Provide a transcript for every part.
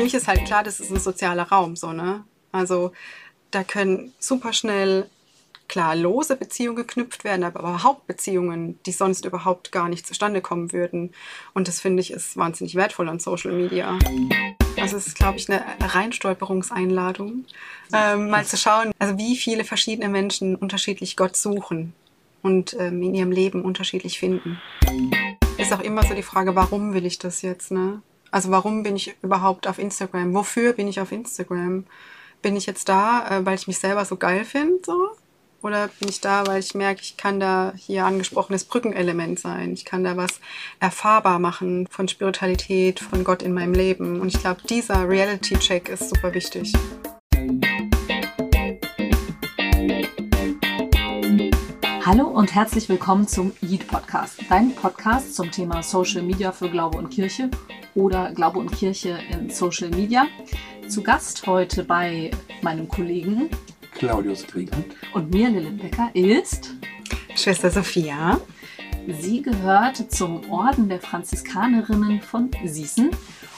mich ist halt klar, das ist ein sozialer Raum, so, ne? Also da können super schnell klar lose Beziehungen geknüpft werden, aber überhaupt Beziehungen, die sonst überhaupt gar nicht zustande kommen würden. Und das finde ich ist wahnsinnig wertvoll an Social Media. Also es ist, glaube ich, eine Reinstolperungseinladung, ähm, mal zu schauen, also wie viele verschiedene Menschen unterschiedlich Gott suchen und ähm, in ihrem Leben unterschiedlich finden. Ist auch immer so die Frage, warum will ich das jetzt? Ne? Also warum bin ich überhaupt auf Instagram? Wofür bin ich auf Instagram? Bin ich jetzt da, äh, weil ich mich selber so geil finde? So? Oder bin ich da, weil ich merke, ich kann da hier angesprochenes Brückenelement sein. Ich kann da was erfahrbar machen von Spiritualität, von Gott in meinem Leben. Und ich glaube, dieser Reality-Check ist super wichtig. Hallo und herzlich willkommen zum Yeet Podcast, dein Podcast zum Thema Social Media für Glaube und Kirche oder Glaube und Kirche in Social Media. Zu Gast heute bei meinem Kollegen Claudius Krieger. Und mir, Lilith Becker, ist Schwester Sophia. Sie gehört zum Orden der Franziskanerinnen von Siesen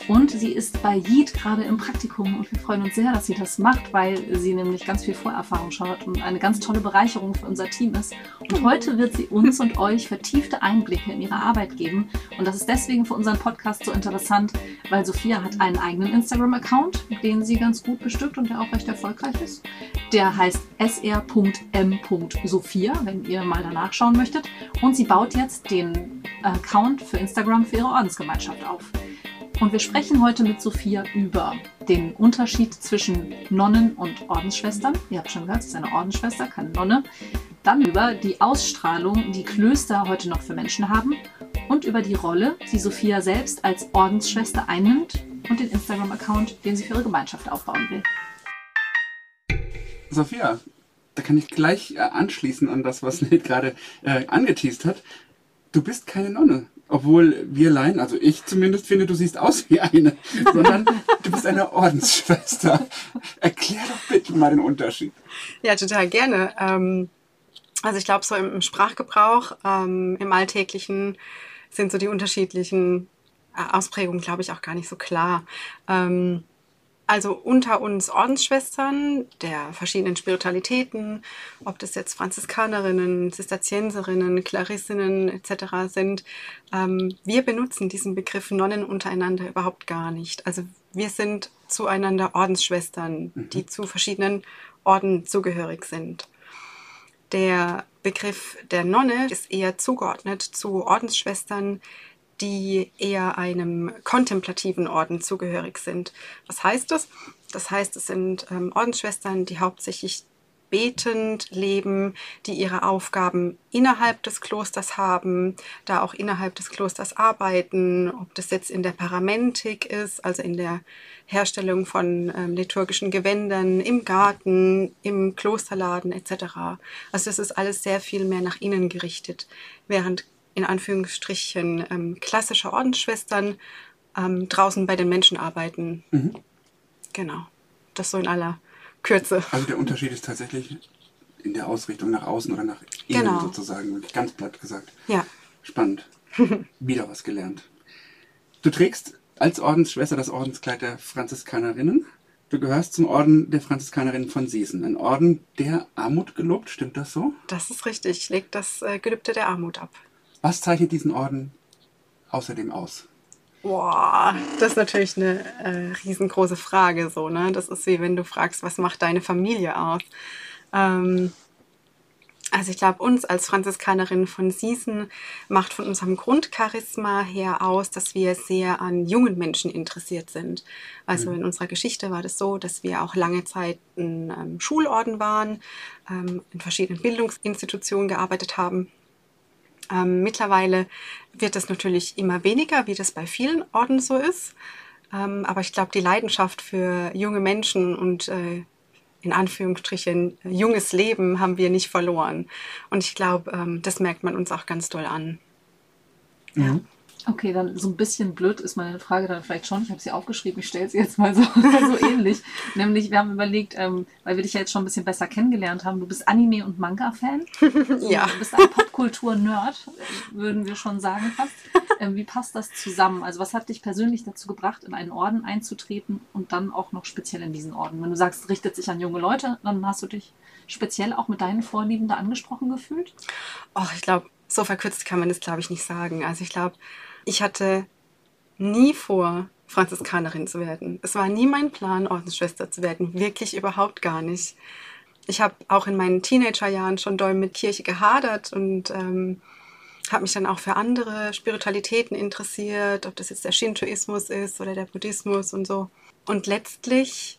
und sie ist bei Yeet gerade im Praktikum und wir freuen uns sehr, dass sie das macht, weil sie nämlich ganz viel Vorerfahrung schon hat und eine ganz tolle Bereicherung für unser Team ist. Und heute wird sie uns und euch vertiefte Einblicke in ihre Arbeit geben. Und das ist deswegen für unseren Podcast so interessant, weil Sophia hat einen eigenen Instagram-Account, den sie ganz gut bestückt und der auch recht erfolgreich ist. Der heißt sr.m.sophia, wenn ihr mal danach schauen möchtet. Und sie baut jetzt den Account für Instagram für ihre Ordensgemeinschaft auf. Und wir sprechen heute mit Sophia über den Unterschied zwischen Nonnen und Ordensschwestern. Ihr habt schon gehört, sie ist eine Ordensschwester, keine Nonne. Dann über die Ausstrahlung, die Klöster heute noch für Menschen haben. Und über die Rolle, die Sophia selbst als Ordensschwester einnimmt und den Instagram-Account, den sie für ihre Gemeinschaft aufbauen will. Sophia, da kann ich gleich äh, anschließen an das, was Ned gerade äh, angeteased hat. Du bist keine Nonne obwohl wir Laien, also ich zumindest finde, du siehst aus wie eine, sondern du bist eine Ordensschwester. Erklär doch bitte mal den Unterschied. Ja, total gerne. Ähm, also ich glaube, so im Sprachgebrauch, ähm, im Alltäglichen sind so die unterschiedlichen äh, Ausprägungen, glaube ich, auch gar nicht so klar. Ähm, also unter uns Ordensschwestern der verschiedenen Spiritualitäten, ob das jetzt Franziskanerinnen, Zisterzienserinnen, Klarissinnen etc. sind, ähm, wir benutzen diesen Begriff Nonnen untereinander überhaupt gar nicht. Also wir sind zueinander Ordensschwestern, mhm. die zu verschiedenen Orden zugehörig sind. Der Begriff der Nonne ist eher zugeordnet zu Ordensschwestern, die eher einem kontemplativen Orden zugehörig sind. Was heißt das? Das heißt, es sind ähm, Ordensschwestern, die hauptsächlich betend leben, die ihre Aufgaben innerhalb des Klosters haben, da auch innerhalb des Klosters arbeiten, ob das jetzt in der Paramentik ist, also in der Herstellung von ähm, liturgischen Gewändern, im Garten, im Klosterladen etc. Also das ist alles sehr viel mehr nach innen gerichtet, während in Anführungsstrichen ähm, klassische Ordensschwestern ähm, draußen bei den Menschen arbeiten. Mhm. Genau. Das so in aller Kürze. Also der Unterschied ist tatsächlich in der Ausrichtung nach außen oder nach innen genau. sozusagen, ganz platt gesagt. Ja. Spannend. Wieder was gelernt. Du trägst als Ordensschwester das Ordenskleid der Franziskanerinnen. Du gehörst zum Orden der Franziskanerinnen von Siesen, ein Orden, der Armut gelobt, stimmt das so? Das ist richtig, legt das äh, Gelübde der Armut ab. Was zeichnet diesen Orden außerdem aus? Boah, das ist natürlich eine äh, riesengroße Frage. So, ne? Das ist wie wenn du fragst, was macht deine Familie aus? Ähm, also ich glaube, uns als Franziskanerin von Siesen macht von unserem Grundcharisma her aus, dass wir sehr an jungen Menschen interessiert sind. Also mhm. in unserer Geschichte war das so, dass wir auch lange Zeit ein ähm, Schulorden waren, ähm, in verschiedenen Bildungsinstitutionen gearbeitet haben ähm, mittlerweile wird es natürlich immer weniger, wie das bei vielen Orden so ist. Ähm, aber ich glaube, die Leidenschaft für junge Menschen und äh, in Anführungsstrichen junges Leben haben wir nicht verloren. Und ich glaube, ähm, das merkt man uns auch ganz doll an. Ja. Okay, dann so ein bisschen blöd ist meine Frage dann vielleicht schon. Ich habe sie aufgeschrieben, ich stelle sie jetzt mal so, so ähnlich. Nämlich, wir haben überlegt, ähm, weil wir dich ja jetzt schon ein bisschen besser kennengelernt haben, du bist Anime- und Manga-Fan. Ja. Du bist ein Popkultur-Nerd, würden wir schon sagen fast. Ähm, wie passt das zusammen? Also was hat dich persönlich dazu gebracht, in einen Orden einzutreten und dann auch noch speziell in diesen Orden? Wenn du sagst, richtet sich an junge Leute, dann hast du dich speziell auch mit deinen Vorlieben da angesprochen gefühlt? Oh, ich glaube, so verkürzt kann man das, glaube ich, nicht sagen. Also ich glaube, ich hatte nie vor, Franziskanerin zu werden. Es war nie mein Plan, Ordensschwester zu werden. Wirklich überhaupt gar nicht. Ich habe auch in meinen Teenagerjahren schon doll mit Kirche gehadert und ähm, habe mich dann auch für andere Spiritualitäten interessiert, ob das jetzt der Shintoismus ist oder der Buddhismus und so. Und letztlich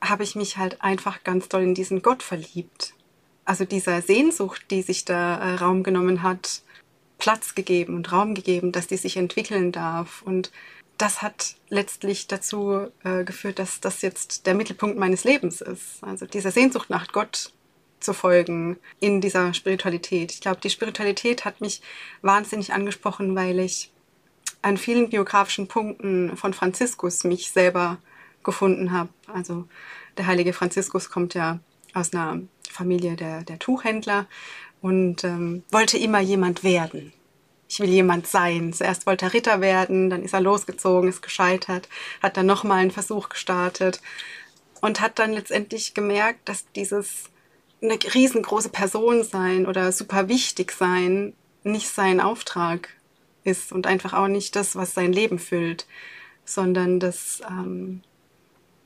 habe ich mich halt einfach ganz doll in diesen Gott verliebt. Also dieser Sehnsucht, die sich da äh, Raum genommen hat, Platz gegeben und Raum gegeben, dass die sich entwickeln darf. Und das hat letztlich dazu äh, geführt, dass das jetzt der Mittelpunkt meines Lebens ist. Also dieser Sehnsucht nach Gott zu folgen in dieser Spiritualität. Ich glaube, die Spiritualität hat mich wahnsinnig angesprochen, weil ich an vielen biografischen Punkten von Franziskus mich selber gefunden habe. Also der heilige Franziskus kommt ja aus einer Familie der, der Tuchhändler und ähm, wollte immer jemand werden. Ich will jemand sein. Zuerst wollte er Ritter werden, dann ist er losgezogen, ist gescheitert, hat dann nochmal einen Versuch gestartet und hat dann letztendlich gemerkt, dass dieses eine riesengroße Person sein oder super wichtig sein nicht sein Auftrag ist und einfach auch nicht das, was sein Leben füllt, sondern das ähm,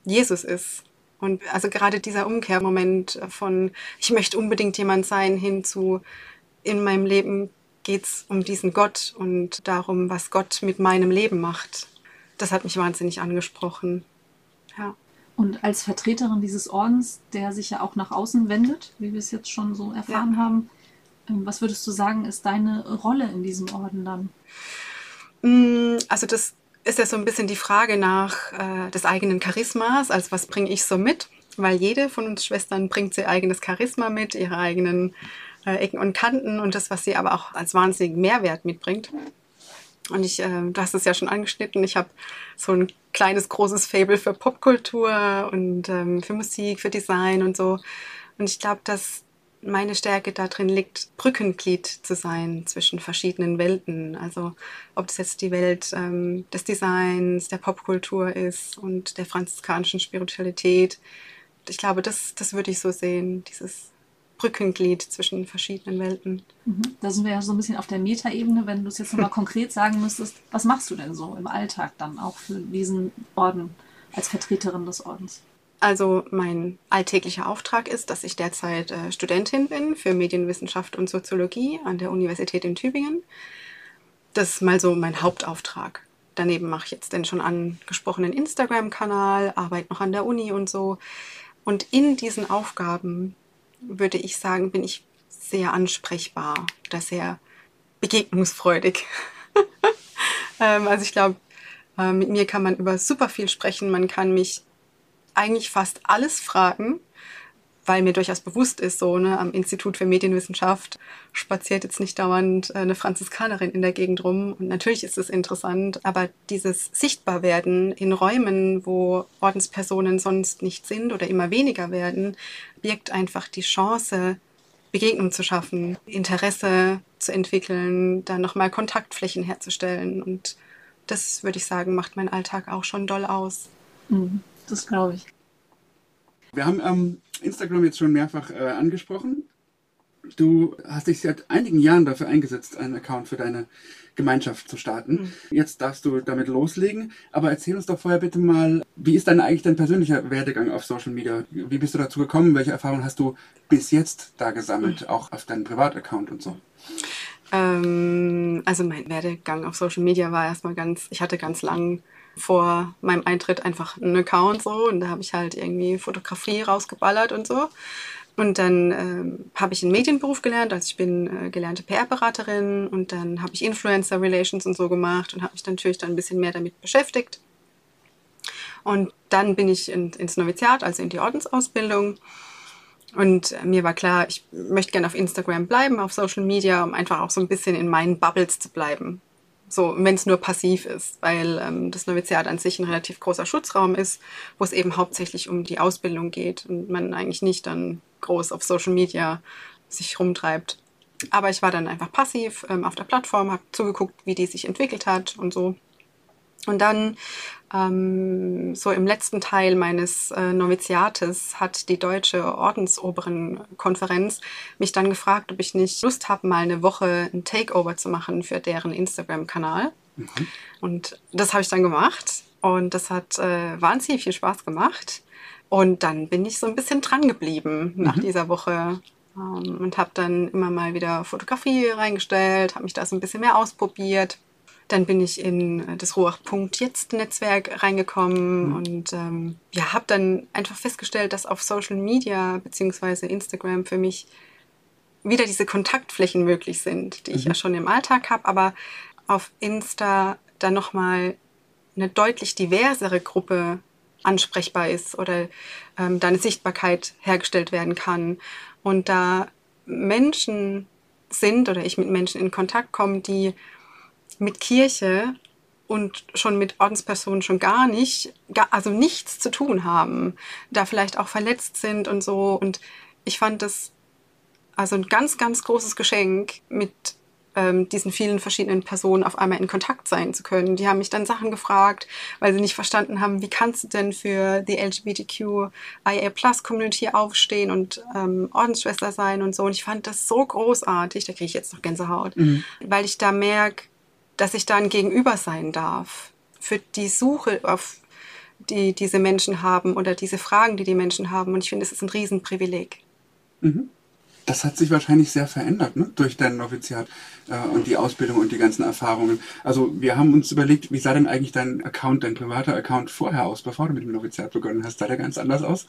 Jesus ist. Und also gerade dieser Umkehrmoment von, ich möchte unbedingt jemand sein, hin zu, in meinem Leben geht es um diesen Gott und darum, was Gott mit meinem Leben macht. Das hat mich wahnsinnig angesprochen. Ja. Und als Vertreterin dieses Ordens, der sich ja auch nach außen wendet, wie wir es jetzt schon so erfahren ja. haben, ähm, was würdest du sagen, ist deine Rolle in diesem Orden dann? Mm, also das ist ja so ein bisschen die Frage nach äh, des eigenen Charismas, als was bringe ich so mit? Weil jede von uns Schwestern bringt ihr eigenes Charisma mit, ihre eigenen äh, Ecken und Kanten und das, was sie aber auch als wahnsinnigen Mehrwert mitbringt. Und ich, äh, du hast es ja schon angeschnitten, ich habe so ein kleines, großes Fable für Popkultur und ähm, für Musik, für Design und so. Und ich glaube, dass meine Stärke darin liegt, Brückenglied zu sein zwischen verschiedenen Welten. Also ob das jetzt die Welt ähm, des Designs, der Popkultur ist und der franziskanischen Spiritualität. Ich glaube, das, das würde ich so sehen, dieses Brückenglied zwischen verschiedenen Welten. Mhm. Da sind wir ja so ein bisschen auf der Metaebene. Wenn du es jetzt nochmal konkret sagen müsstest, was machst du denn so im Alltag dann auch für diesen Orden als Vertreterin des Ordens? Also mein alltäglicher Auftrag ist, dass ich derzeit äh, Studentin bin für Medienwissenschaft und Soziologie an der Universität in Tübingen. Das ist mal so mein Hauptauftrag. Daneben mache ich jetzt den schon angesprochenen Instagram-Kanal, arbeite noch an der Uni und so. Und in diesen Aufgaben würde ich sagen, bin ich sehr ansprechbar oder sehr begegnungsfreudig. ähm, also ich glaube, äh, mit mir kann man über super viel sprechen. Man kann mich eigentlich fast alles fragen, weil mir durchaus bewusst ist, so ne, am Institut für Medienwissenschaft spaziert jetzt nicht dauernd äh, eine Franziskanerin in der Gegend rum. Und natürlich ist es interessant, aber dieses Sichtbarwerden in Räumen, wo Ordenspersonen sonst nicht sind oder immer weniger werden, birgt einfach die Chance, Begegnung zu schaffen, Interesse zu entwickeln, dann nochmal Kontaktflächen herzustellen. Und das, würde ich sagen, macht mein Alltag auch schon doll aus. Mhm das glaube ich. Wir haben ähm, Instagram jetzt schon mehrfach äh, angesprochen. Du hast dich seit einigen Jahren dafür eingesetzt, einen Account für deine Gemeinschaft zu starten. Mhm. Jetzt darfst du damit loslegen. Aber erzähl uns doch vorher bitte mal, wie ist dein eigentlich dein persönlicher Werdegang auf Social Media? Wie bist du dazu gekommen? Welche Erfahrungen hast du bis jetzt da gesammelt, mhm. auch auf deinem Privataccount und so? Ähm, also mein Werdegang auf Social Media war erstmal ganz, ich hatte ganz lang vor meinem Eintritt einfach einen Account so und da habe ich halt irgendwie Fotografie rausgeballert und so. Und dann ähm, habe ich einen Medienberuf gelernt, also ich bin äh, gelernte PR-Beraterin und dann habe ich Influencer Relations und so gemacht und habe mich natürlich dann ein bisschen mehr damit beschäftigt. Und dann bin ich in, ins Noviziat, also in die Ordensausbildung. Und äh, mir war klar, ich möchte gerne auf Instagram bleiben, auf Social Media, um einfach auch so ein bisschen in meinen Bubbles zu bleiben So, wenn es nur passiv ist, weil ähm, das Noviziat an sich ein relativ großer Schutzraum ist, wo es eben hauptsächlich um die Ausbildung geht und man eigentlich nicht dann groß auf Social Media sich rumtreibt. Aber ich war dann einfach passiv ähm, auf der Plattform, habe zugeguckt, wie die sich entwickelt hat und so. Und dann ähm, so im letzten Teil meines äh, Noviziates hat die Deutsche Ordensoberen-Konferenz mich dann gefragt, ob ich nicht Lust habe, mal eine Woche ein Takeover zu machen für deren Instagram-Kanal. Mhm. Und das habe ich dann gemacht und das hat äh, wahnsinnig viel Spaß gemacht. Und dann bin ich so ein bisschen dran geblieben nach mhm. dieser Woche ähm, und habe dann immer mal wieder Fotografie reingestellt, habe mich da so ein bisschen mehr ausprobiert. Dann bin ich in das Ruach.punkt jetzt Netzwerk reingekommen mhm. und ähm, ja, habe dann einfach festgestellt, dass auf Social Media bzw. Instagram für mich wieder diese Kontaktflächen möglich sind, die mhm. ich ja schon im Alltag habe, aber auf Insta dann nochmal eine deutlich diversere Gruppe ansprechbar ist oder ähm, da eine Sichtbarkeit hergestellt werden kann. Und da Menschen sind oder ich mit Menschen in Kontakt komme, die mit Kirche und schon mit Ordenspersonen schon gar nicht, also nichts zu tun haben, da vielleicht auch verletzt sind und so. Und ich fand das also ein ganz, ganz großes Geschenk, mit ähm, diesen vielen verschiedenen Personen auf einmal in Kontakt sein zu können. Die haben mich dann Sachen gefragt, weil sie nicht verstanden haben, wie kannst du denn für die LGBTQIA Plus Community aufstehen und ähm, Ordensschwester sein und so. Und ich fand das so großartig, da kriege ich jetzt noch Gänsehaut, mhm. weil ich da merke, dass ich da ein Gegenüber sein darf für die Suche auf die diese Menschen haben oder diese Fragen, die die Menschen haben. Und ich finde, es ist ein Riesenprivileg. Mhm. Das hat sich wahrscheinlich sehr verändert ne? durch dein Noviziat äh, und die Ausbildung und die ganzen Erfahrungen. Also wir haben uns überlegt, wie sah denn eigentlich dein Account, dein privater Account vorher aus, bevor du mit dem Noviziat begonnen hast? Sah der ganz anders aus?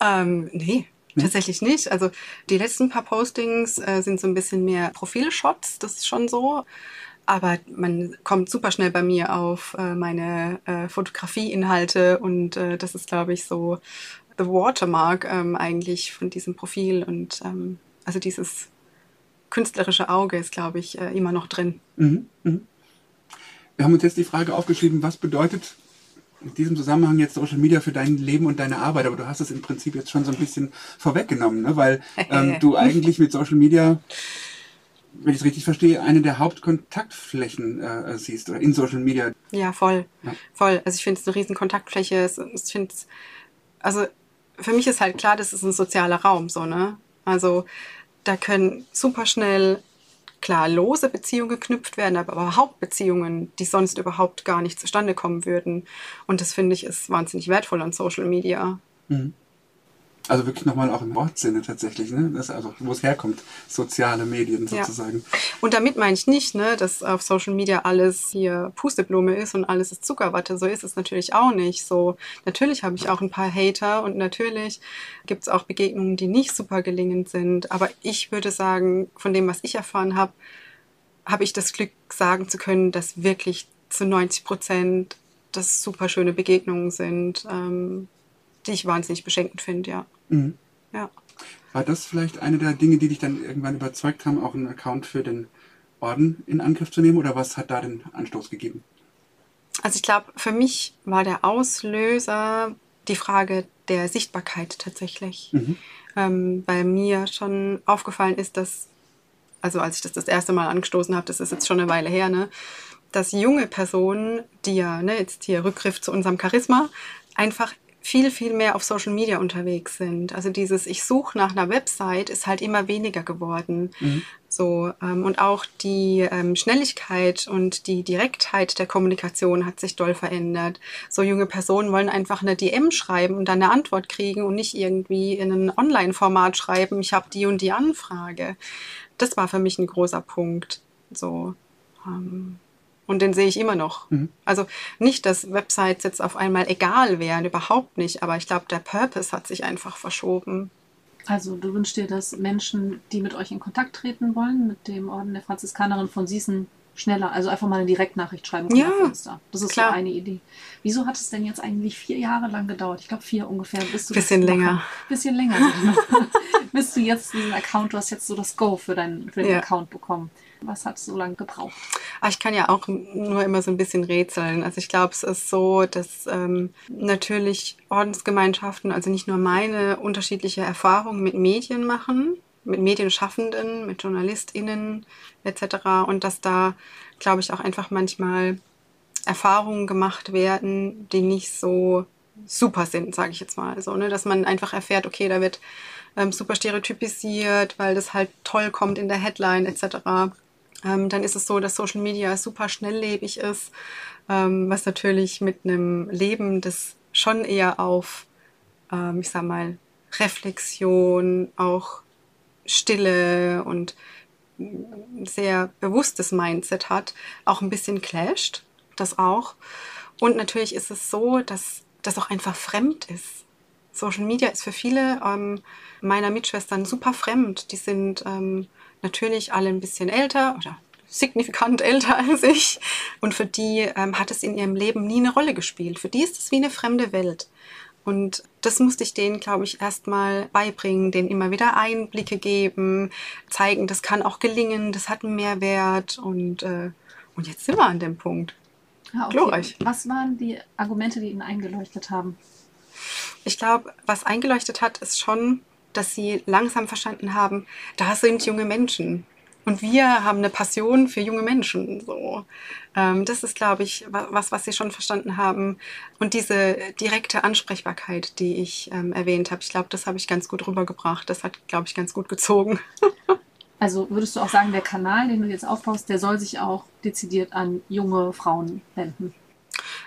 Ähm, nee, hm? Tatsächlich nicht. Also die letzten paar Postings äh, sind so ein bisschen mehr Profilshots, das ist schon so. Aber man kommt super schnell bei mir auf äh, meine äh, Fotografieinhalte und äh, das ist, glaube ich, so the watermark ähm, eigentlich von diesem Profil und ähm, also dieses künstlerische Auge ist, glaube ich, äh, immer noch drin. Mhm, mh. Wir haben uns jetzt die Frage aufgeschrieben, was bedeutet in diesem Zusammenhang jetzt Social Media für dein Leben und deine Arbeit? Aber du hast es im Prinzip jetzt schon so ein bisschen vorweggenommen, ne? weil ähm, du eigentlich mit Social Media wenn ich es richtig verstehe, eine der Hauptkontaktflächen äh, siehst oder in Social Media. Ja, voll. Ja. Voll. Also ich finde es eine riesen Kontaktfläche. Ich finde also für mich ist halt klar, das ist ein sozialer Raum, so, ne? Also da können super schnell klar lose Beziehungen geknüpft werden, aber überhaupt Beziehungen, die sonst überhaupt gar nicht zustande kommen würden. Und das finde ich ist wahnsinnig wertvoll an Social Media. Mhm. Also wirklich nochmal auch im Wortsinne tatsächlich, ne? Das also, wo es herkommt, soziale Medien sozusagen. Ja. Und damit meine ich nicht, ne, dass auf Social Media alles hier Pusteblume ist und alles ist Zuckerwatte. So ist es natürlich auch nicht. So, natürlich habe ich auch ein paar Hater und natürlich gibt es auch Begegnungen, die nicht super gelingend sind. Aber ich würde sagen, von dem, was ich erfahren habe, habe ich das Glück, sagen zu können, dass wirklich zu 90 Prozent das super schöne Begegnungen sind. Ähm, die ich wahnsinnig beschenkend finde, ja. Mhm. ja. War das vielleicht eine der Dinge, die dich dann irgendwann überzeugt haben, auch einen Account für den Orden in Angriff zu nehmen oder was hat da den Anstoß gegeben? Also ich glaube, für mich war der Auslöser die Frage der Sichtbarkeit tatsächlich. Mhm. Ähm, weil mir schon aufgefallen ist, dass, also als ich das das erste Mal angestoßen habe, das ist jetzt schon eine Weile her, ne, dass junge Personen, die ja, ne, jetzt hier Rückgriff zu unserem Charisma, einfach viel, viel mehr auf Social Media unterwegs sind. Also dieses Ich suche nach einer Website ist halt immer weniger geworden. Mhm. So, ähm, und auch die ähm, Schnelligkeit und die Direktheit der Kommunikation hat sich doll verändert. So junge Personen wollen einfach eine DM schreiben und dann eine Antwort kriegen und nicht irgendwie in ein Online-Format schreiben, ich habe die und die Anfrage. Das war für mich ein großer Punkt. So. Ähm, und den sehe ich immer noch. Mhm. Also nicht, dass Websites jetzt auf einmal egal wären, überhaupt nicht. Aber ich glaube, der Purpose hat sich einfach verschoben. Also du wünschst dir, dass Menschen, die mit euch in Kontakt treten wollen, mit dem Orden der Franziskanerin von Sießen, schneller, also einfach mal eine Direktnachricht schreiben können ja, Fenster. Das ist klar. so eine Idee. Wieso hat es denn jetzt eigentlich vier Jahre lang gedauert? Ich glaube vier ungefähr. Bist du bisschen länger. Bisschen länger. bist du jetzt diesen Account, du hast jetzt so das Go für, deinen, für den Ja. Account bekommen. Was hat es so lange gebraucht? Aber ich kann ja auch nur immer so ein bisschen rätseln. Also ich glaube, es ist so, dass ähm, natürlich Ordensgemeinschaften, also nicht nur meine, unterschiedliche Erfahrungen mit Medien machen, mit Medienschaffenden, mit JournalistInnen etc. Und dass da, glaube ich, auch einfach manchmal Erfahrungen gemacht werden, die nicht so super sind, sage ich jetzt mal. So, ne? Dass man einfach erfährt, okay, da wird ähm, super stereotypisiert, weil das halt toll kommt in der Headline etc. Ähm, dann ist es so, dass Social Media super schnelllebig ist, ähm, was natürlich mit einem Leben, das schon eher auf, ähm, ich sag mal, Reflexion, auch Stille und ein sehr bewusstes Mindset hat, auch ein bisschen clasht. Das auch. Und natürlich ist es so, dass das auch einfach fremd ist. Social Media ist für viele ähm, meiner Mitschwestern super fremd. Die sind ähm, natürlich alle ein bisschen älter oder signifikant älter als ich. Und für die ähm, hat es in ihrem Leben nie eine Rolle gespielt. Für die ist es wie eine fremde Welt. Und das musste ich denen, glaube ich, erstmal beibringen, denen immer wieder Einblicke geben, zeigen, das kann auch gelingen, das hat einen Mehrwert. Und, äh, und jetzt sind wir an dem Punkt. Ja, Glorreich. Was waren die Argumente, die Ihnen eingeleuchtet haben? Ich glaube, was eingeleuchtet hat, ist schon, dass sie langsam verstanden haben, da sind junge Menschen. Und wir haben eine Passion für junge Menschen. So. Ähm, das ist, glaube ich, wa- was, was sie schon verstanden haben. Und diese direkte Ansprechbarkeit, die ich ähm, erwähnt habe, ich glaube, das habe ich ganz gut rübergebracht. Das hat, glaube ich, ganz gut gezogen. Also würdest du auch sagen, der Kanal, den du jetzt aufbaust, der soll sich auch dezidiert an junge Frauen wenden?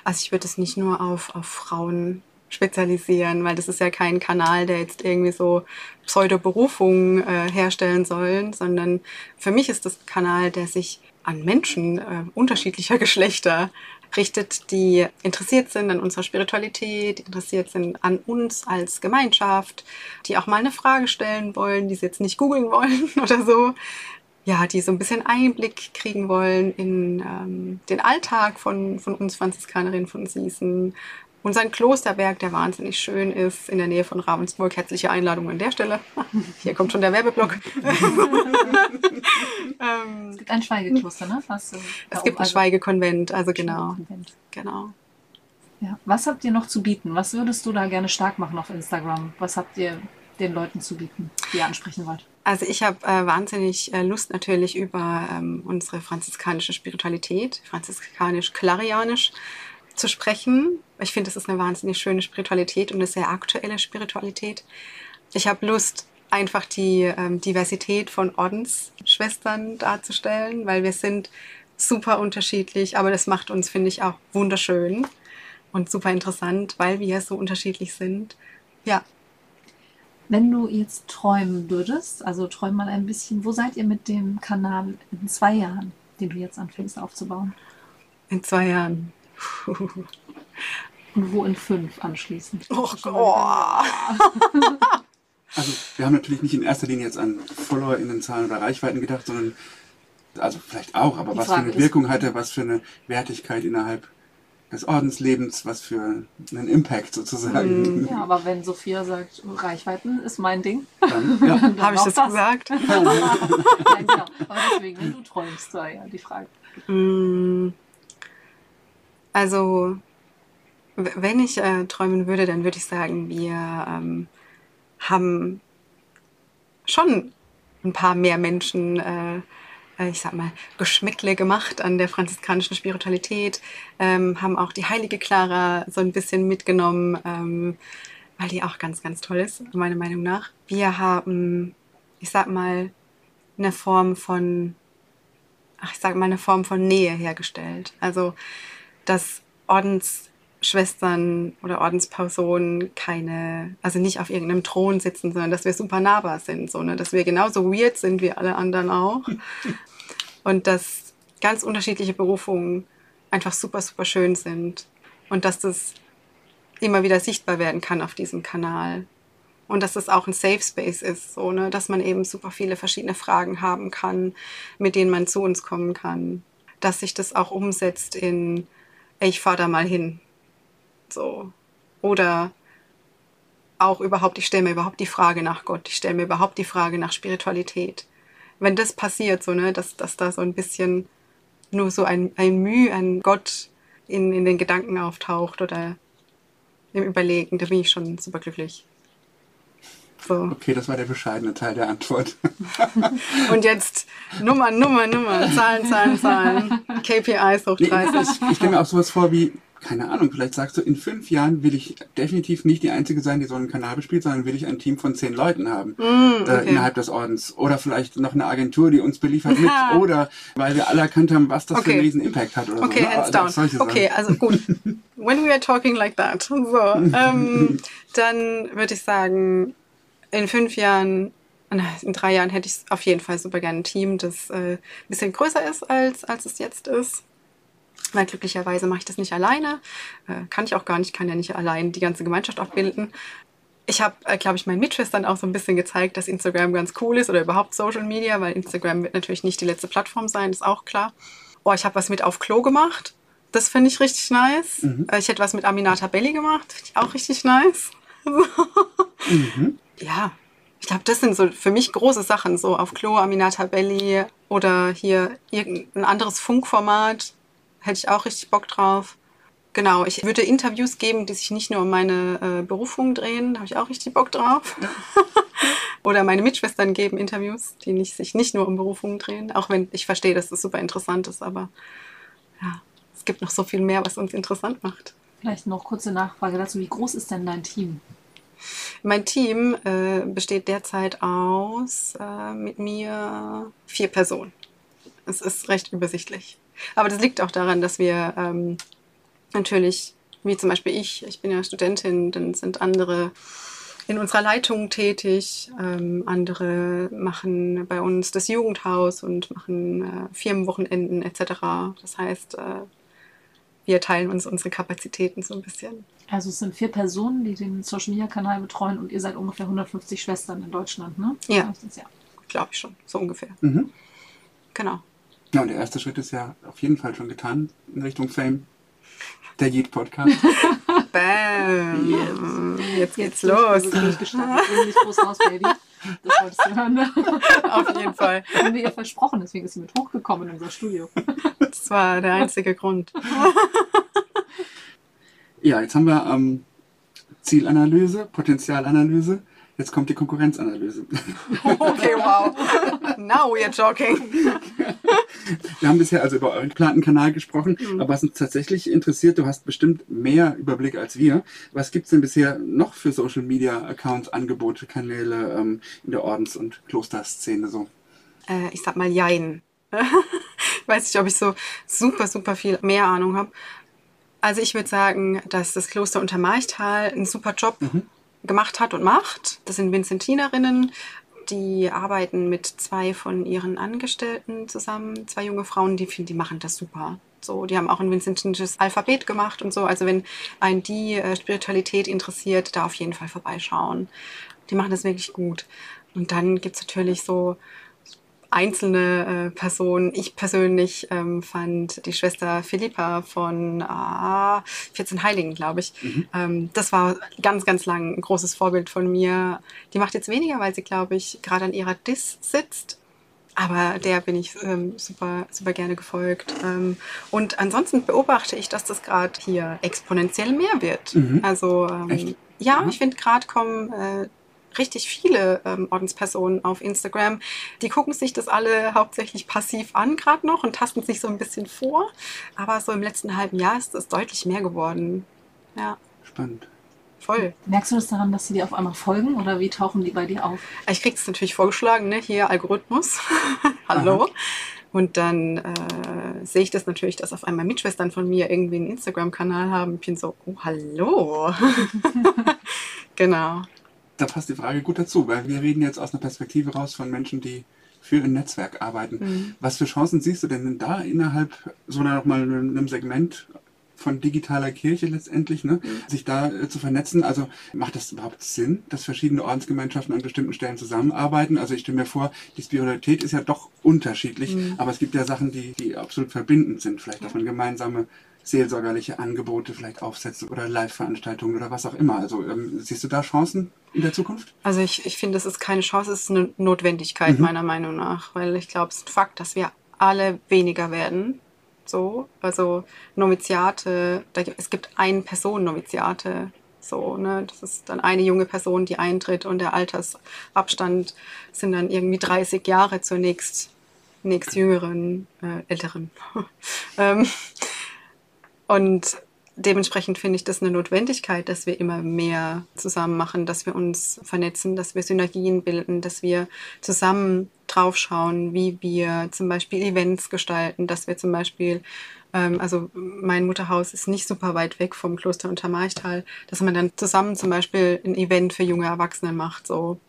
Also ich würde es nicht nur auf, auf Frauen spezialisieren, weil das ist ja kein Kanal, der jetzt irgendwie so Pseudo-Berufungen äh, herstellen soll, sondern für mich ist das ein Kanal, der sich an Menschen äh, unterschiedlicher Geschlechter richtet, die interessiert sind an unserer Spiritualität, interessiert sind an uns als Gemeinschaft, die auch mal eine Frage stellen wollen, die sie jetzt nicht googeln wollen oder so. Ja, die so ein bisschen Einblick kriegen wollen in ähm, den Alltag von, von uns Franziskanerinnen von Sießen. Unseren Klosterberg, der wahnsinnig schön ist, in der Nähe von Ravensburg. Herzliche Einladung an der Stelle. Hier kommt schon der Werbeblock. ähm, Es gibt ein Schweigekloster, ne? Da es gibt ein also Schweigekonvent, also genau. Genau. Ja. Was habt ihr noch zu bieten? Was würdest du da gerne stark machen auf Instagram? Was habt ihr den Leuten zu bieten, die ihr ansprechen wollt? Also ich habe äh, wahnsinnig äh, Lust natürlich über ähm, unsere franziskanische Spiritualität, franziskanisch-klarianisch zu sprechen. Ich finde, es ist eine wahnsinnig schöne Spiritualität und eine sehr aktuelle Spiritualität. Ich habe Lust, einfach die ähm, Diversität von Ordensschwestern darzustellen, weil wir sind super unterschiedlich, aber das macht uns, finde ich, auch wunderschön und super interessant, weil wir so unterschiedlich sind. Ja, Wenn du jetzt träumen würdest, also träum mal ein bisschen, wo seid ihr mit dem Kanal in zwei Jahren, den du jetzt anfängst aufzubauen? in zwei Jahren. Und wo in fünf anschließend? Oh Gott. Also wir haben natürlich nicht in erster Linie jetzt an FollowerInnenzahlen oder Reichweiten gedacht, sondern also vielleicht auch, aber Die was für Frage eine ist- Wirkung hat er, was für eine Wertigkeit innerhalb des Ordenslebens, was für einen Impact sozusagen. Mhm. Ja, aber wenn Sophia sagt, Reichweiten ist mein Ding, Dann, ja. dann Habe ich auch das gesagt? Nein, genau. Aber deswegen, wenn du träumst, war ja die Frage. Also, wenn ich äh, träumen würde, dann würde ich sagen, wir ähm, haben schon ein paar mehr Menschen, äh, äh, ich sag mal, Geschmäckle gemacht an der franziskanischen Spiritualität, ähm, haben auch die heilige Clara so ein bisschen mitgenommen, ähm, weil die auch ganz, ganz toll ist, meiner Meinung nach. Wir haben, ich sag mal, eine Form von ach, ich sage mal, eine Form von Nähe hergestellt. Also, dass Ordensschwestern oder Ordenspersonen keine, also nicht auf irgendeinem Thron sitzen, sondern dass wir super nahbar sind, so, ne? dass wir genauso weird sind wie alle anderen auch. Und dass ganz unterschiedliche Berufungen einfach super, super schön sind. Und dass das immer wieder sichtbar werden kann auf diesem Kanal. Und dass es auch ein Safe Space ist, so, ne? dass man eben super viele verschiedene Fragen haben kann, mit denen man zu uns kommen kann. Dass sich das auch umsetzt in, ich fahr da mal hin. So. Oder auch überhaupt, ich stelle mir überhaupt die Frage nach Gott, ich stelle mir überhaupt die Frage nach Spiritualität. Wenn das passiert, so, ne, dass, dass da so ein bisschen nur so ein, ein Mühe an Gott in, in den Gedanken auftaucht oder im Überlegen, da bin ich schon super glücklich. So. Okay, das war der bescheidene Teil der Antwort. Und jetzt Nummer, Nummer, Nummer, Zahlen, Zahlen, Zahlen, KPIs hoch 30. Nee, ich, ich stelle mir auch sowas vor wie, keine Ahnung, vielleicht sagst du, in fünf Jahren will ich definitiv nicht die Einzige sein, die so einen Kanal bespielt, sondern will ich ein Team von zehn Leuten haben mm, äh, okay. äh, innerhalb des Ordens. Oder vielleicht noch eine Agentur, die uns beliefert mit. oder weil wir alle erkannt haben, was das okay. für einen riesen Impact hat. Oder okay, so, ne? hands down. Also, okay, also gut. When we are talking like that. So, ähm, dann würde ich sagen, in fünf Jahren, in drei Jahren hätte ich auf jeden Fall super gerne ein Team, das äh, ein bisschen größer ist, als, als es jetzt ist. Weil glücklicherweise mache ich das nicht alleine. Äh, kann ich auch gar nicht, kann ja nicht allein die ganze Gemeinschaft abbilden. Ich habe, äh, glaube ich, meinen Mitschwestern auch so ein bisschen gezeigt, dass Instagram ganz cool ist oder überhaupt Social Media, weil Instagram wird natürlich nicht die letzte Plattform sein, ist auch klar. Oh, ich habe was mit auf Klo gemacht. Das finde ich richtig nice. Mhm. Äh, ich hätte was mit Aminata Belli gemacht. Finde ich auch richtig nice. mhm ja, ich glaube, das sind so für mich große Sachen, so auf Klo, Aminata Belli oder hier irgendein anderes Funkformat. Hätte ich auch richtig Bock drauf. Genau, ich würde Interviews geben, die sich nicht nur um meine äh, Berufung drehen, da habe ich auch richtig Bock drauf. oder meine Mitschwestern geben Interviews, die nicht, sich nicht nur um Berufungen drehen, auch wenn ich verstehe, dass das super interessant ist, aber ja, es gibt noch so viel mehr, was uns interessant macht. Vielleicht noch kurze Nachfrage dazu, wie groß ist denn dein Team? Mein Team äh, besteht derzeit aus äh, mit mir vier Personen. Es ist recht übersichtlich. Aber das liegt auch daran, dass wir ähm, natürlich, wie zum Beispiel ich, ich bin ja Studentin, dann sind andere in unserer Leitung tätig. Ähm, andere machen bei uns das Jugendhaus und machen äh, Firmenwochenenden etc. Das heißt, äh, wir teilen uns unsere Kapazitäten so ein bisschen. Also es sind vier Personen, die den Social Media Kanal betreuen und ihr seid ungefähr 150 Schwestern in Deutschland, ne? Ja, ja. glaube ich schon, so ungefähr. Mhm. Genau. Ja, und der erste Schritt ist ja auf jeden Fall schon getan in Richtung Fame. Der Yeet Podcast. Bam! Yes. Jetzt geht's Jetzt los. Durchgestartet. groß raus, Baby. Das wolltest du hören. Ne? Auf jeden Fall. Haben wir ihr versprochen, deswegen ist sie mit hochgekommen in unser Studio. Das war der einzige Grund. Ja, jetzt haben wir ähm, Zielanalyse, Potenzialanalyse. Jetzt kommt die Konkurrenzanalyse. Okay, wow. Now we are talking. Wir haben bisher also über euren geplanten Kanal gesprochen, mhm. aber was uns tatsächlich interessiert, du hast bestimmt mehr Überblick als wir. Was gibt es denn bisher noch für Social Media Accounts, Angebote, Kanäle ähm, in der Ordens- und Klosterszene so? Äh, ich sag mal Jein. Ich weiß nicht, ob ich so super, super viel mehr Ahnung habe. Also ich würde sagen, dass das Kloster Untermarchtal einen super Job mhm. gemacht hat und macht. Das sind Vincentinerinnen, die arbeiten mit zwei von ihren Angestellten zusammen, zwei junge Frauen, die, die machen das super. So, die haben auch ein vinzentinisches Alphabet gemacht und so. Also wenn einen die äh, Spiritualität interessiert, da auf jeden Fall vorbeischauen. Die machen das wirklich gut. Und dann gibt es natürlich so einzelne äh, Personen. Ich persönlich ähm, fand die Schwester Philippa von ah, 14 Heiligen, glaube ich. Mhm. Ähm, das war ganz, ganz lang ein großes Vorbild von mir. Die macht jetzt weniger, weil sie, glaube ich, gerade an ihrer Dis sitzt. Aber der bin ich ähm, super, super gerne gefolgt. Ähm, und ansonsten beobachte ich, dass das gerade hier exponentiell mehr wird. Mhm. Also ähm, ja, mhm. ich finde gerade kommen äh, richtig viele ähm, Ordenspersonen auf Instagram. Die gucken sich das alle hauptsächlich passiv an, gerade noch, und tasten sich so ein bisschen vor. Aber so im letzten halben Jahr ist es deutlich mehr geworden. Ja. Spannend. Voll. Merkst du das daran, dass sie dir auf einmal folgen oder wie tauchen die bei dir auf? Ich kriege es natürlich vorgeschlagen, ne? hier Algorithmus. Hallo. Aha. Und dann äh, sehe ich das natürlich, dass auf einmal Mitschwestern von mir irgendwie einen Instagram-Kanal haben. Ich bin so, oh, hallo. genau da passt die Frage gut dazu, weil wir reden jetzt aus einer Perspektive raus von Menschen, die für ein Netzwerk arbeiten. Mhm. Was für Chancen siehst du denn da innerhalb so nochmal einem Segment von digitaler Kirche letztendlich, ne, mhm. sich da äh, zu vernetzen. Also macht das überhaupt Sinn, dass verschiedene Ordensgemeinschaften an bestimmten Stellen zusammenarbeiten? Also ich stelle mir vor, die Spiritualität ist ja doch unterschiedlich, mhm. aber es gibt ja Sachen, die, die absolut verbindend sind. Vielleicht, dass man gemeinsame seelsorgerliche Angebote vielleicht aufsetzt oder Live-Veranstaltungen oder was auch immer. Also ähm, siehst du da Chancen in der Zukunft? Also ich, ich finde, es ist keine Chance, es ist eine Notwendigkeit mhm. meiner Meinung nach, weil ich glaube, es ist ein Fakt, dass wir alle weniger werden. So, also Noviziate, es gibt ein Person Noviziate. So, ne, das ist dann eine junge Person, die eintritt und der Altersabstand sind dann irgendwie 30 Jahre zur nächst, nächst jüngeren, äh, älteren. ähm, und dementsprechend finde ich das eine Notwendigkeit, dass wir immer mehr zusammen machen, dass wir uns vernetzen, dass wir Synergien bilden, dass wir zusammen draufschauen, wie wir zum Beispiel Events gestalten, dass wir zum Beispiel, ähm, also mein Mutterhaus ist nicht super weit weg vom Kloster Untermarchtal, dass man dann zusammen zum Beispiel ein Event für junge Erwachsene macht, so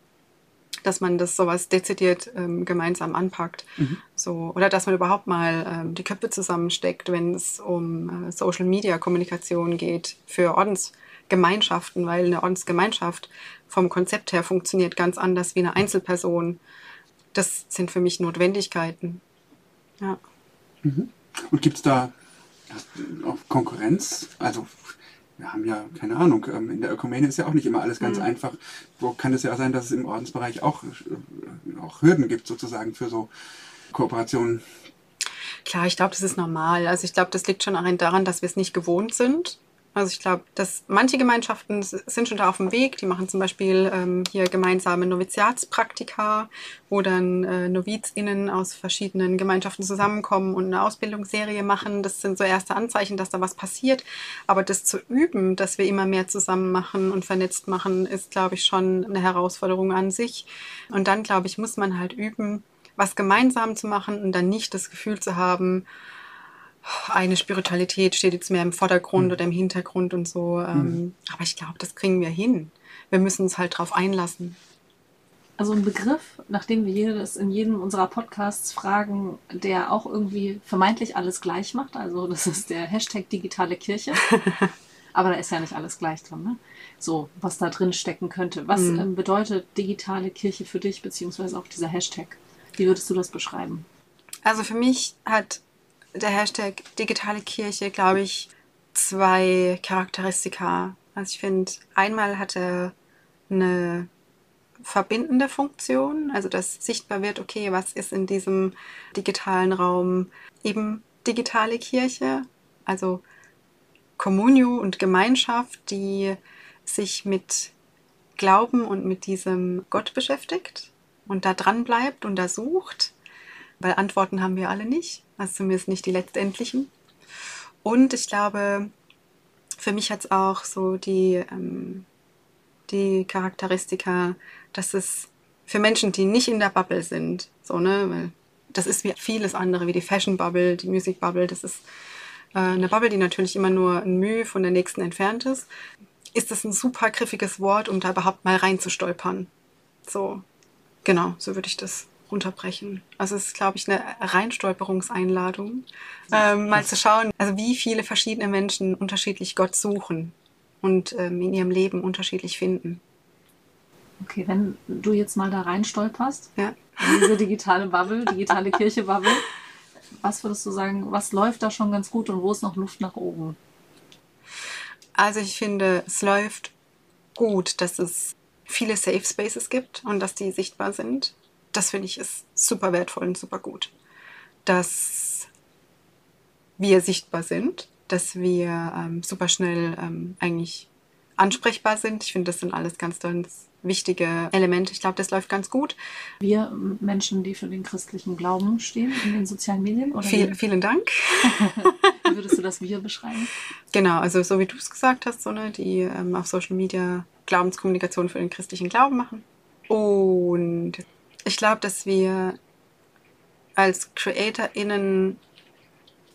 dass man das sowas dezidiert ähm, gemeinsam anpackt. Mhm. So, oder dass man überhaupt mal ähm, die Köpfe zusammensteckt, wenn es um äh, Social Media Kommunikation geht für Ordensgemeinschaften, weil eine Ordensgemeinschaft vom Konzept her funktioniert ganz anders wie eine Einzelperson. Das sind für mich Notwendigkeiten. Ja. Mhm. Und gibt es da auch Konkurrenz? Also wir haben ja, keine Ahnung, ähm, in der Ökumene ist ja auch nicht immer alles ganz mhm. einfach. Wo kann es ja auch sein, dass es im Ordensbereich auch, äh, auch Hürden gibt, sozusagen, für so Kooperationen? Klar, ich glaube, das ist normal. Also ich glaube, das liegt schon daran, dass wir es nicht gewohnt sind. Also ich glaube, dass manche Gemeinschaften sind schon da auf dem Weg. Die machen zum Beispiel ähm, hier gemeinsame Noviziatspraktika, wo dann äh, NovizInnen aus verschiedenen Gemeinschaften zusammenkommen und eine Ausbildungsserie machen. Das sind so erste Anzeichen, dass da was passiert. Aber das zu üben, dass wir immer mehr zusammen machen und vernetzt machen, ist, glaube ich, schon eine Herausforderung an sich. Und dann, glaube ich, muss man halt üben, was gemeinsam zu machen und dann nicht das Gefühl zu haben, eine Spiritualität steht jetzt mehr im Vordergrund mhm. oder im Hintergrund und so. Ähm, mhm. Aber ich glaube, das kriegen wir hin. Wir müssen uns halt drauf einlassen. Also ein Begriff, nachdem wir jedes, in jedem unserer Podcasts fragen, der auch irgendwie vermeintlich alles gleich macht. Also das ist der Hashtag digitale Kirche. Aber da ist ja nicht alles gleich drin. Ne? So, was da drin stecken könnte. Was mhm. bedeutet digitale Kirche für dich, beziehungsweise auch dieser Hashtag? Wie würdest du das beschreiben? Also für mich hat der Hashtag digitale Kirche, glaube ich, zwei Charakteristika. Also ich finde, einmal hat er eine verbindende Funktion, also dass sichtbar wird, okay, was ist in diesem digitalen Raum eben digitale Kirche, also Communio und Gemeinschaft, die sich mit Glauben und mit diesem Gott beschäftigt und da dran bleibt und da sucht, weil Antworten haben wir alle nicht also zumindest nicht die letztendlichen. Und ich glaube, für mich hat es auch so die, ähm, die Charakteristika, dass es für Menschen, die nicht in der Bubble sind, so, ne, das ist wie vieles andere, wie die Fashion Bubble, die Music Bubble, das ist äh, eine Bubble, die natürlich immer nur ein Mühe von der nächsten entfernt ist, ist das ein super griffiges Wort, um da überhaupt mal reinzustolpern. So, genau, so würde ich das runterbrechen. Also es ist, glaube ich, eine Reinstolperungseinladung, ähm, mal zu schauen, also wie viele verschiedene Menschen unterschiedlich Gott suchen und ähm, in ihrem Leben unterschiedlich finden. Okay, wenn du jetzt mal da reinstolperst, ja. in diese digitale Bubble, digitale Kirche-Bubble, was würdest du sagen, was läuft da schon ganz gut und wo ist noch Luft nach oben? Also ich finde, es läuft gut, dass es viele Safe Spaces gibt und dass die sichtbar sind das finde ich ist super wertvoll und super gut. Dass wir sichtbar sind, dass wir ähm, super schnell ähm, eigentlich ansprechbar sind. Ich finde, das sind alles ganz, ganz wichtige Elemente. Ich glaube, das läuft ganz gut. Wir Menschen, die für den christlichen Glauben stehen in den sozialen Medien? Oder Viel, vielen Dank. wie würdest du das Wir beschreiben? Genau, also so wie du es gesagt hast, so, ne, die ähm, auf Social Media Glaubenskommunikation für den christlichen Glauben machen. Und ich glaube, dass wir als CreatorInnen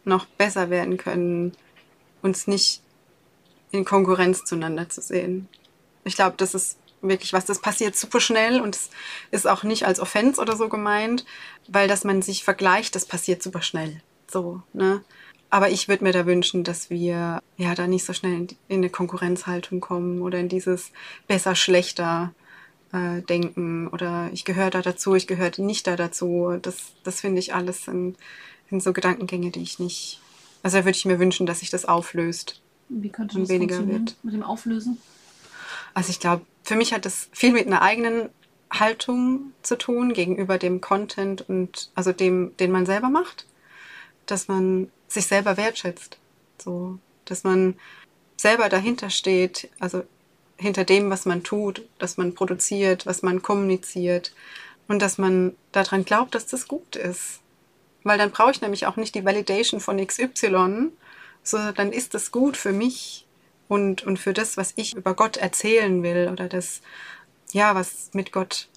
noch besser werden können, uns nicht in Konkurrenz zueinander zu sehen. Ich glaube, das ist wirklich was, das passiert super schnell und es ist auch nicht als Offense oder so gemeint, weil dass man sich vergleicht, das passiert super schnell. So, ne? Aber ich würde mir da wünschen, dass wir ja da nicht so schnell in, in eine Konkurrenzhaltung kommen oder in dieses besser, schlechter äh, denken oder ich gehöre da dazu, ich gehöre nicht da dazu. Das, das finde ich alles sind, sind so Gedankengänge, die ich nicht, Also da würde ich mir wünschen, dass sich das auflöst. Wie könnte Und das weniger wird. mit dem Auflösen? Also ich glaube, für mich hat das viel mit einer eigenen Haltung zu tun gegenüber dem Content und also dem, den man selber macht, dass man sich selber wertschätzt, so, dass man selber dahinter steht, also hinter dem, was man tut, dass man produziert, was man kommuniziert und dass man daran glaubt, dass das gut ist. Weil dann brauche ich nämlich auch nicht die Validation von XY, sondern dann ist das gut für mich und, und für das, was ich über Gott erzählen will oder das, ja, was mit Gott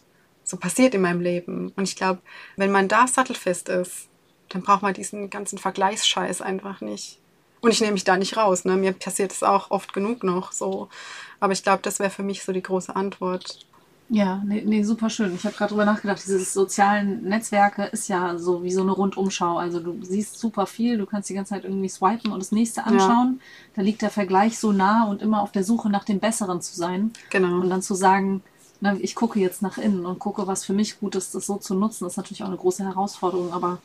so passiert in meinem Leben. Und ich glaube, wenn man da sattelfest ist, dann braucht man diesen ganzen Vergleichsscheiß einfach nicht. Und ich nehme mich da nicht raus. Ne? Mir passiert es auch oft genug noch so. Aber ich glaube, das wäre für mich so die große Antwort. Ja, nee, nee super schön. Ich habe gerade drüber nachgedacht, diese sozialen Netzwerke ist ja so wie so eine Rundumschau. Also du siehst super viel, du kannst die ganze Zeit irgendwie swipen und das nächste anschauen. Da liegt der Vergleich so nah und immer auf der Suche nach dem Besseren zu sein. Genau. Und dann zu sagen, na, ich gucke jetzt nach innen und gucke, was für mich gut ist, das so zu nutzen, ist natürlich auch eine große Herausforderung, aber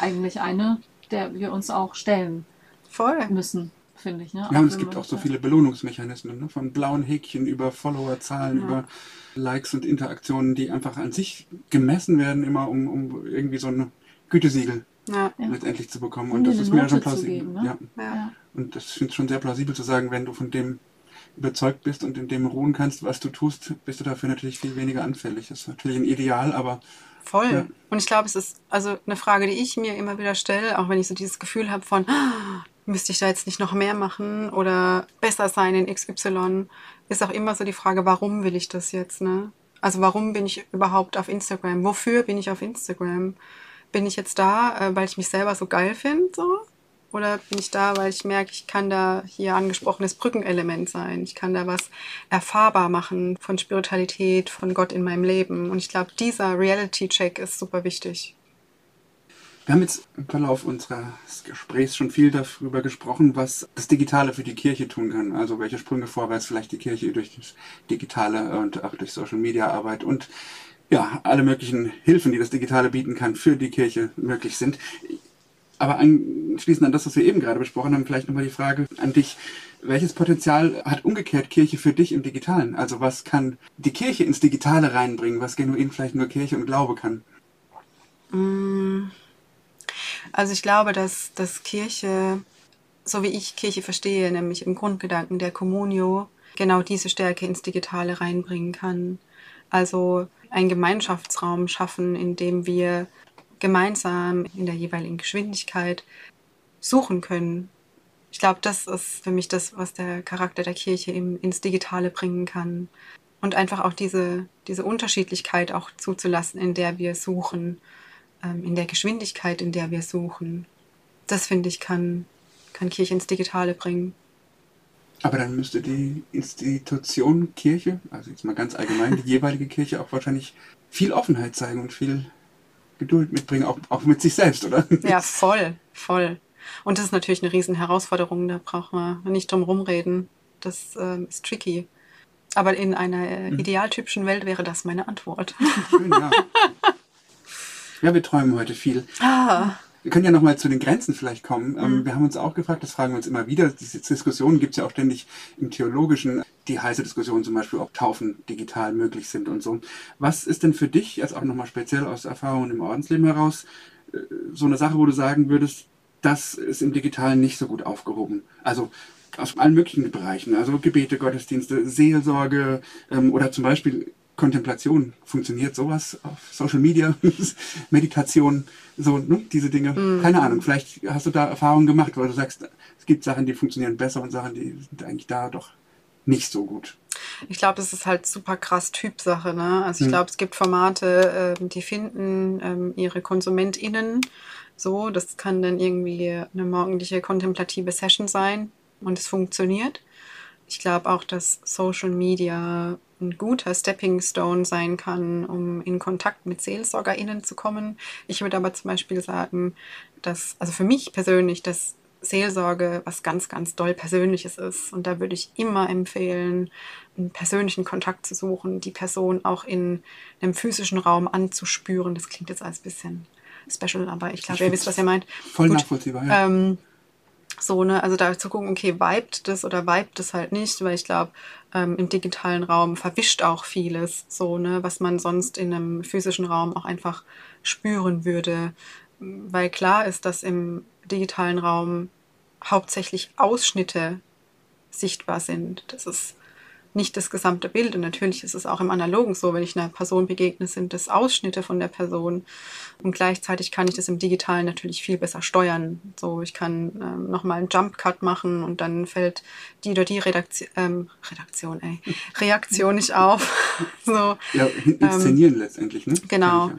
eigentlich eine, der wir uns auch stellen Voll. müssen, finde ich. Ne? Ja, und es gibt auch so viele Belohnungsmechanismen, ne? von blauen Häkchen über Followerzahlen, Ja. über Likes und Interaktionen, die einfach an sich gemessen werden, immer um, um irgendwie so ein Gütesiegel Ja. Ja. letztendlich zu bekommen. Und dir das ist mir Note schon plausibel. geben, ne? ja. Und das finde ich schon sehr plausibel zu sagen, wenn du von dem überzeugt bist und in dem ruhen kannst, was du tust, bist du dafür natürlich viel weniger anfällig. Das ist natürlich ein Ideal, aber Voll. Ja. Und ich glaube, es ist also eine Frage, die ich mir immer wieder stelle, auch wenn ich so dieses Gefühl habe von, "Ah, müsste ich da jetzt nicht noch mehr machen oder besser sein in XY, ist auch immer so die Frage, warum will ich das jetzt, ne? Also warum bin ich überhaupt auf Instagram? Wofür bin ich auf Instagram? Bin ich jetzt da, äh, weil ich mich selber so geil finde, so? Oder bin ich da, weil ich merke, ich kann da hier angesprochenes Brückenelement sein. Ich kann da was erfahrbar machen von Spiritualität, von Gott in meinem Leben. Und ich glaube, dieser Reality-Check ist super wichtig. Wir haben jetzt im Verlauf unseres Gesprächs schon viel darüber gesprochen, was das Digitale für die Kirche tun kann. Also welche Sprünge vorwärts vielleicht die Kirche durch das Digitale und auch durch Social Media Arbeit und ja, alle möglichen Hilfen, die das Digitale bieten kann, für die Kirche möglich sind. Aber anschließend an das, was wir eben gerade besprochen haben, vielleicht nochmal die Frage an dich. Welches Potenzial hat umgekehrt Kirche für dich im Digitalen? Also was kann die Kirche ins Digitale reinbringen, was genuin vielleicht nur Kirche und Glaube kann? Also ich glaube, dass, dass Kirche, so wie ich Kirche verstehe, nämlich im Grundgedanken der Communio, genau diese Stärke ins Digitale reinbringen kann. Also einen Gemeinschaftsraum schaffen, in dem wir gemeinsam in der jeweiligen Geschwindigkeit suchen können. Ich glaube, das ist für mich das, was der Charakter der Kirche im, ins Digitale bringen kann. Und einfach auch diese, diese Unterschiedlichkeit auch zuzulassen, in der wir suchen, in der Geschwindigkeit, in der wir suchen. Das finde ich, kann, kann Kirche ins Digitale bringen. Aber dann müsste die Institution Kirche, also jetzt mal ganz allgemein, die jeweilige Kirche auch wahrscheinlich viel Offenheit zeigen und viel Geduld mitbringen, auch, auch mit sich selbst, oder? Ja, voll, voll. Und das ist natürlich eine riesen Herausforderung, da braucht man nicht drum rumreden. Das ähm, ist tricky. Aber in einer äh, idealtypischen Welt wäre das meine Antwort. Schön, ja. Ja, wir träumen heute viel. Ah, Wir können ja nochmal zu den Grenzen vielleicht kommen. Ähm, Wir haben uns auch gefragt, das fragen wir uns immer wieder, diese Diskussionen gibt es ja auch ständig im Theologischen, die heiße Diskussion zum Beispiel, ob Taufen digital möglich sind und so. Was ist denn für dich, jetzt auch nochmal speziell aus Erfahrungen im Ordensleben heraus, äh, so eine Sache, wo du sagen würdest, das ist im Digitalen nicht so gut aufgehoben? Also aus allen möglichen Bereichen, also Gebete, Gottesdienste, Seelsorge ähm, oder zum Beispiel Kontemplation. Funktioniert sowas auf Social Media? Meditation, so, ne, diese Dinge. Keine Ahnung, vielleicht hast du da Erfahrungen gemacht, weil du sagst, es gibt Sachen, die funktionieren besser und Sachen, die sind eigentlich da doch nicht so gut. ich glaube, das ist halt super krass Typsache. Ne? Also ich glaube, es gibt Formate, ähm, die finden ähm, ihre KonsumentInnen so. Das kann dann irgendwie eine morgendliche kontemplative Session sein und es funktioniert. Ich glaube auch, dass Social Media ein guter Stepping Stone sein kann, um in Kontakt mit SeelsorgerInnen zu kommen. Ich würde aber zum Beispiel sagen, dass, also für mich persönlich, dass Seelsorge was ganz, ganz doll Persönliches ist. Und da würde ich immer empfehlen, einen persönlichen Kontakt zu suchen, die Person auch in einem physischen Raum anzuspüren. Das klingt jetzt als bisschen special, aber ich glaube, ihr wisst, was ihr meint. Voll Gut, nachvollziehbar, ja. ähm, So, ne, also da zu gucken, okay, vibet das oder vibet das halt nicht, weil ich glaube, ähm, im digitalen Raum verwischt auch vieles, so, ne, was man sonst in einem physischen Raum auch einfach spüren würde. Weil klar ist, dass im digitalen Raum hauptsächlich Ausschnitte sichtbar sind. Das ist nicht das gesamte Bild. Und natürlich ist es auch im Analogen so, wenn ich einer Person begegne, sind das Ausschnitte von der Person. Und gleichzeitig kann ich das im Digitalen natürlich viel besser steuern. So, ich kann ähm, nochmal einen Jump Cut machen und dann fällt die oder die Redaktion, ähm, Redaktion, ey, Reaktion nicht auf. so, ja, inszenieren ähm, letztendlich, ne? Genau.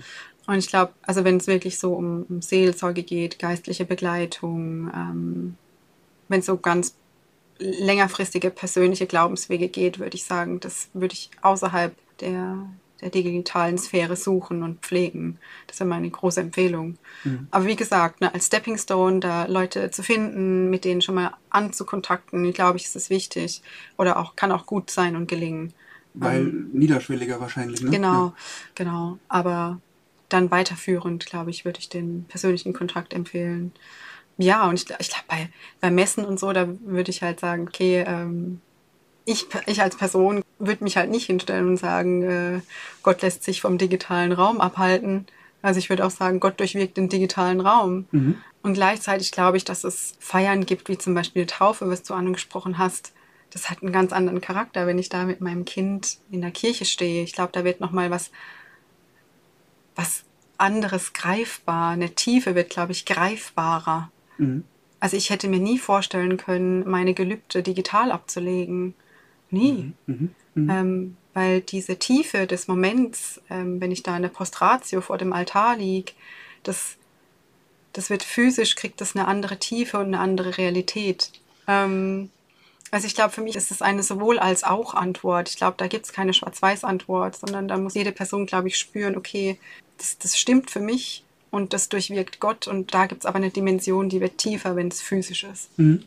Und ich glaube, also wenn es wirklich so um, um, Seelsorge geht, geistliche Begleitung, ähm, wenn es so ganz längerfristige persönliche Glaubenswege geht, würde ich sagen, das würde ich außerhalb der, der digitalen Sphäre suchen und pflegen. Das wäre meine große Empfehlung. Mhm. Aber wie gesagt, ne, als Stepping Stone, da Leute zu finden, mit denen schon mal anzukontakten, glaube ich, ist es wichtig. Oder auch kann auch gut sein und gelingen. Weil ähm, niederschwelliger wahrscheinlich, ne? Genau, ja. genau. Aber dann weiterführend, glaube ich, würde ich den persönlichen Kontakt empfehlen. Ja, und ich, ich glaube, bei, bei Messen und so, da würde ich halt sagen, okay, ähm, ich, ich als Person würde mich halt nicht hinstellen und sagen, äh, Gott lässt sich vom digitalen Raum abhalten. Also ich würde auch sagen, Gott durchwirkt den digitalen Raum. Mhm. Und gleichzeitig glaube ich, dass es Feiern gibt, wie zum Beispiel Taufe, was du angesprochen hast. Das hat einen ganz anderen Charakter, wenn ich da mit meinem Kind in der Kirche stehe. Ich glaube, da wird nochmal was, was anderes greifbar. Eine Tiefe wird, glaube ich, greifbarer. Mhm. Also ich hätte mir nie vorstellen können, meine Gelübde digital abzulegen. Nie. Mhm. Mhm. mhm. Ähm, weil diese Tiefe des Moments, ähm, wenn ich da in der Postratio vor dem Altar liege, das, das wird physisch, kriegt das eine andere Tiefe und eine andere Realität. Ähm, also ich glaube, für mich ist es eine sowohl als auch Antwort. Ich glaube, da gibt es keine Schwarz-Weiß-Antwort, sondern da muss jede Person, glaube ich, spüren, okay, das, das stimmt für mich und das durchwirkt Gott und da gibt es aber eine Dimension, die wird tiefer, wenn es physisch ist. Mhm.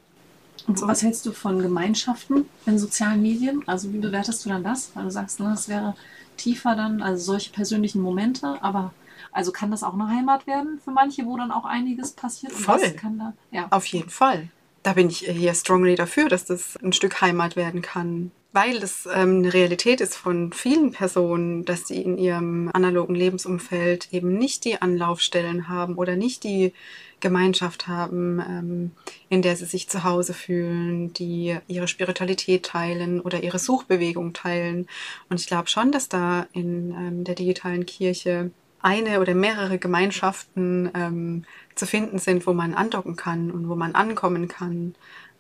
Und so. was hältst du von Gemeinschaften in sozialen Medien? Also wie bewertest du dann das? Weil du sagst, ne, das wäre tiefer dann, also solche persönlichen Momente, aber also kann das auch eine Heimat werden für manche, wo dann auch einiges passiert? Voll. Da, ja. Auf jeden Fall. Da bin ich hier strongly dafür, dass das ein Stück Heimat werden kann weil es ähm, eine Realität ist von vielen Personen, dass sie in ihrem analogen Lebensumfeld eben nicht die Anlaufstellen haben oder nicht die Gemeinschaft haben, ähm, in der sie sich zu Hause fühlen, die ihre Spiritualität teilen oder ihre Suchbewegung teilen. Und ich glaube schon, dass da in ähm, der digitalen Kirche eine oder mehrere Gemeinschaften ähm, zu finden sind, wo man andocken kann und wo man ankommen kann.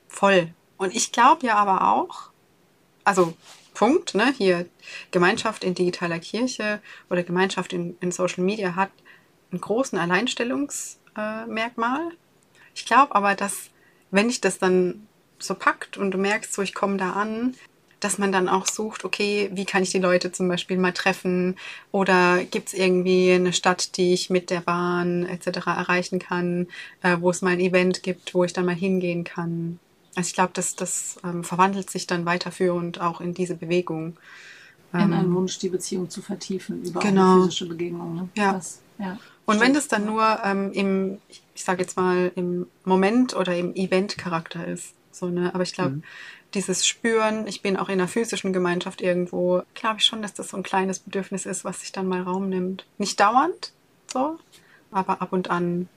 Voll. Und ich glaube ja aber auch, also Punkt, ne, hier Gemeinschaft in digitaler Kirche oder Gemeinschaft in, in Social Media hat einen großen Alleinstellungsmerkmal. Äh, ich glaube aber, dass wenn ich das dann so packt und du merkst, so ich komme da an, dass man dann auch sucht, okay, wie kann ich die Leute zum Beispiel mal treffen oder gibt es irgendwie eine Stadt, die ich mit der Bahn etc. erreichen kann, äh, wo es mal ein Event gibt, wo ich dann mal hingehen kann. Also ich glaube, das, das ähm, verwandelt sich dann weiterführend auch in diese Bewegung. In ähm, einen Wunsch, die Beziehung zu vertiefen über genau. eine physische Begegnung. Ne? Ja. Das, ja. Und wenn das dann nur ähm, im, ich sage jetzt mal, im Moment oder im Event-Charakter ist. So, ne? Aber ich glaube, mhm. dieses Spüren, ich bin auch in einer physischen Gemeinschaft irgendwo, glaube ich schon, dass das so ein kleines Bedürfnis ist, was sich dann mal Raum nimmt. Nicht dauernd, so, aber ab und an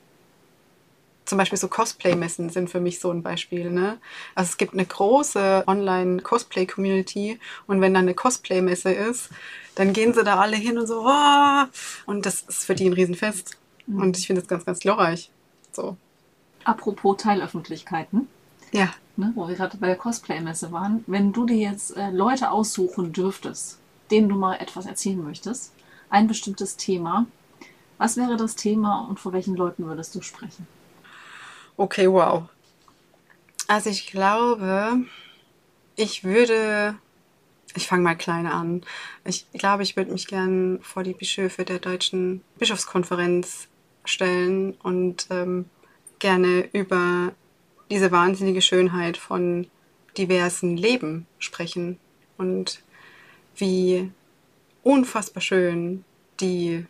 zum Beispiel so Cosplay-Messen sind für mich so ein Beispiel. Ne? Also es gibt eine große Online-Cosplay-Community und wenn dann eine Cosplay-Messe ist, dann gehen sie da alle hin und so, oh! und das ist für die ein Riesenfest. Mhm. Und ich finde das ganz, ganz glorreich. So. Apropos Teilöffentlichkeiten. Ja. Ne, wo wir gerade bei der Cosplay-Messe waren. Wenn du dir jetzt äh, Leute aussuchen dürftest, denen du mal etwas erzählen möchtest, ein bestimmtes Thema, was wäre das Thema und vor welchen Leuten würdest du sprechen? Okay, wow. Also ich glaube, ich würde, ich fange mal klein an. Ich glaube, ich würde mich gern vor die Bischöfe der Deutschen Bischofskonferenz stellen und ähm, gerne über diese wahnsinnige Schönheit von diversen Leben sprechen und wie unfassbar schön die,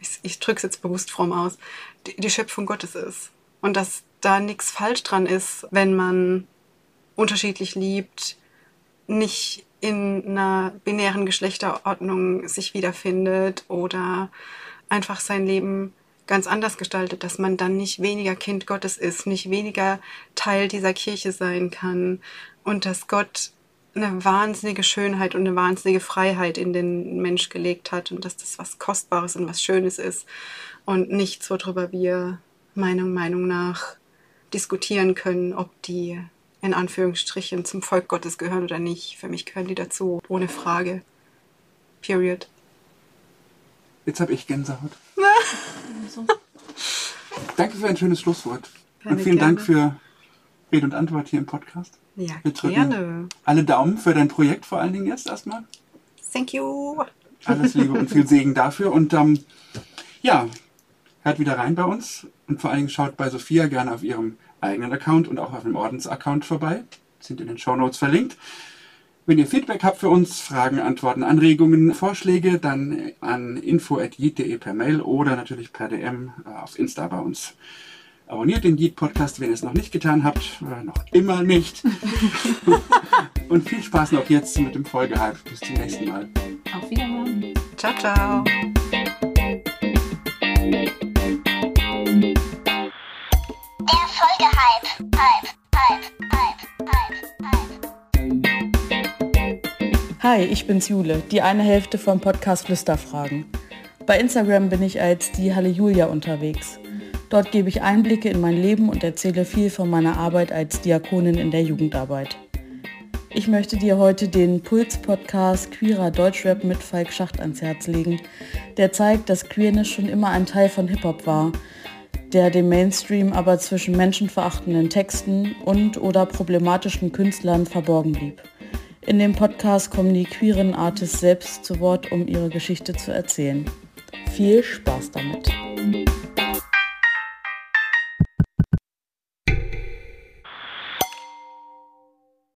ich, ich drücke es jetzt bewusst fromm aus, die, die Schöpfung Gottes ist und dass da nichts falsch dran ist, wenn man unterschiedlich liebt, nicht in einer binären Geschlechterordnung sich wiederfindet oder einfach sein Leben ganz anders gestaltet, dass man dann nicht weniger Kind Gottes ist, nicht weniger Teil dieser Kirche sein kann und dass Gott eine wahnsinnige Schönheit und eine wahnsinnige Freiheit in den Mensch gelegt hat und dass das was Kostbares und was Schönes ist und nichts, worüber wir meiner Meinung nach diskutieren können, ob die in Anführungsstrichen zum Volk Gottes gehören oder nicht. Für mich gehören die dazu, ohne Frage. Period. Jetzt habe ich Gänsehaut. Danke für ein schönes Schlusswort. Gerne, und vielen gerne. Dank für Rede und Antwort hier im Podcast. Ja, Wir drücken gerne. alle Daumen für dein Projekt vor allen Dingen jetzt erstmal. Thank you. Alles Liebe und viel Segen dafür. Und ähm, ja, hört wieder rein bei uns und vor allen Dingen schaut bei Sophia gerne auf ihrem eigenen Account und auch auf dem Ordensaccount vorbei. Sind in den Shownotes verlinkt. Wenn ihr Feedback habt für uns, Fragen, Antworten, Anregungen, Vorschläge, dann an info.jit.de per Mail oder natürlich per DM äh, auf Insta bei uns. Abonniert den Yeet Podcast, wenn ihr es noch nicht getan habt, oder noch immer nicht. und viel Spaß noch jetzt mit dem Folgehype. Bis zum nächsten Mal. Auf Wiedersehen. Ciao, ciao. Hi, ich bin's Jule, die eine Hälfte vom Podcast Flüsterfragen. Bei Instagram bin ich als die Halle Julia unterwegs. Dort gebe ich Einblicke in mein Leben und erzähle viel von meiner Arbeit als Diakonin in der Jugendarbeit. Ich möchte dir heute den Puls-Podcast Queerer Deutschrap mit Falk Schacht ans Herz legen, der zeigt, dass Queerness schon immer ein Teil von Hip-Hop war, der dem Mainstream aber zwischen menschenverachtenden Texten und oder problematischen Künstlern verborgen blieb. In dem Podcast kommen die queeren Artists selbst zu Wort, um ihre Geschichte zu erzählen. Viel Spaß damit.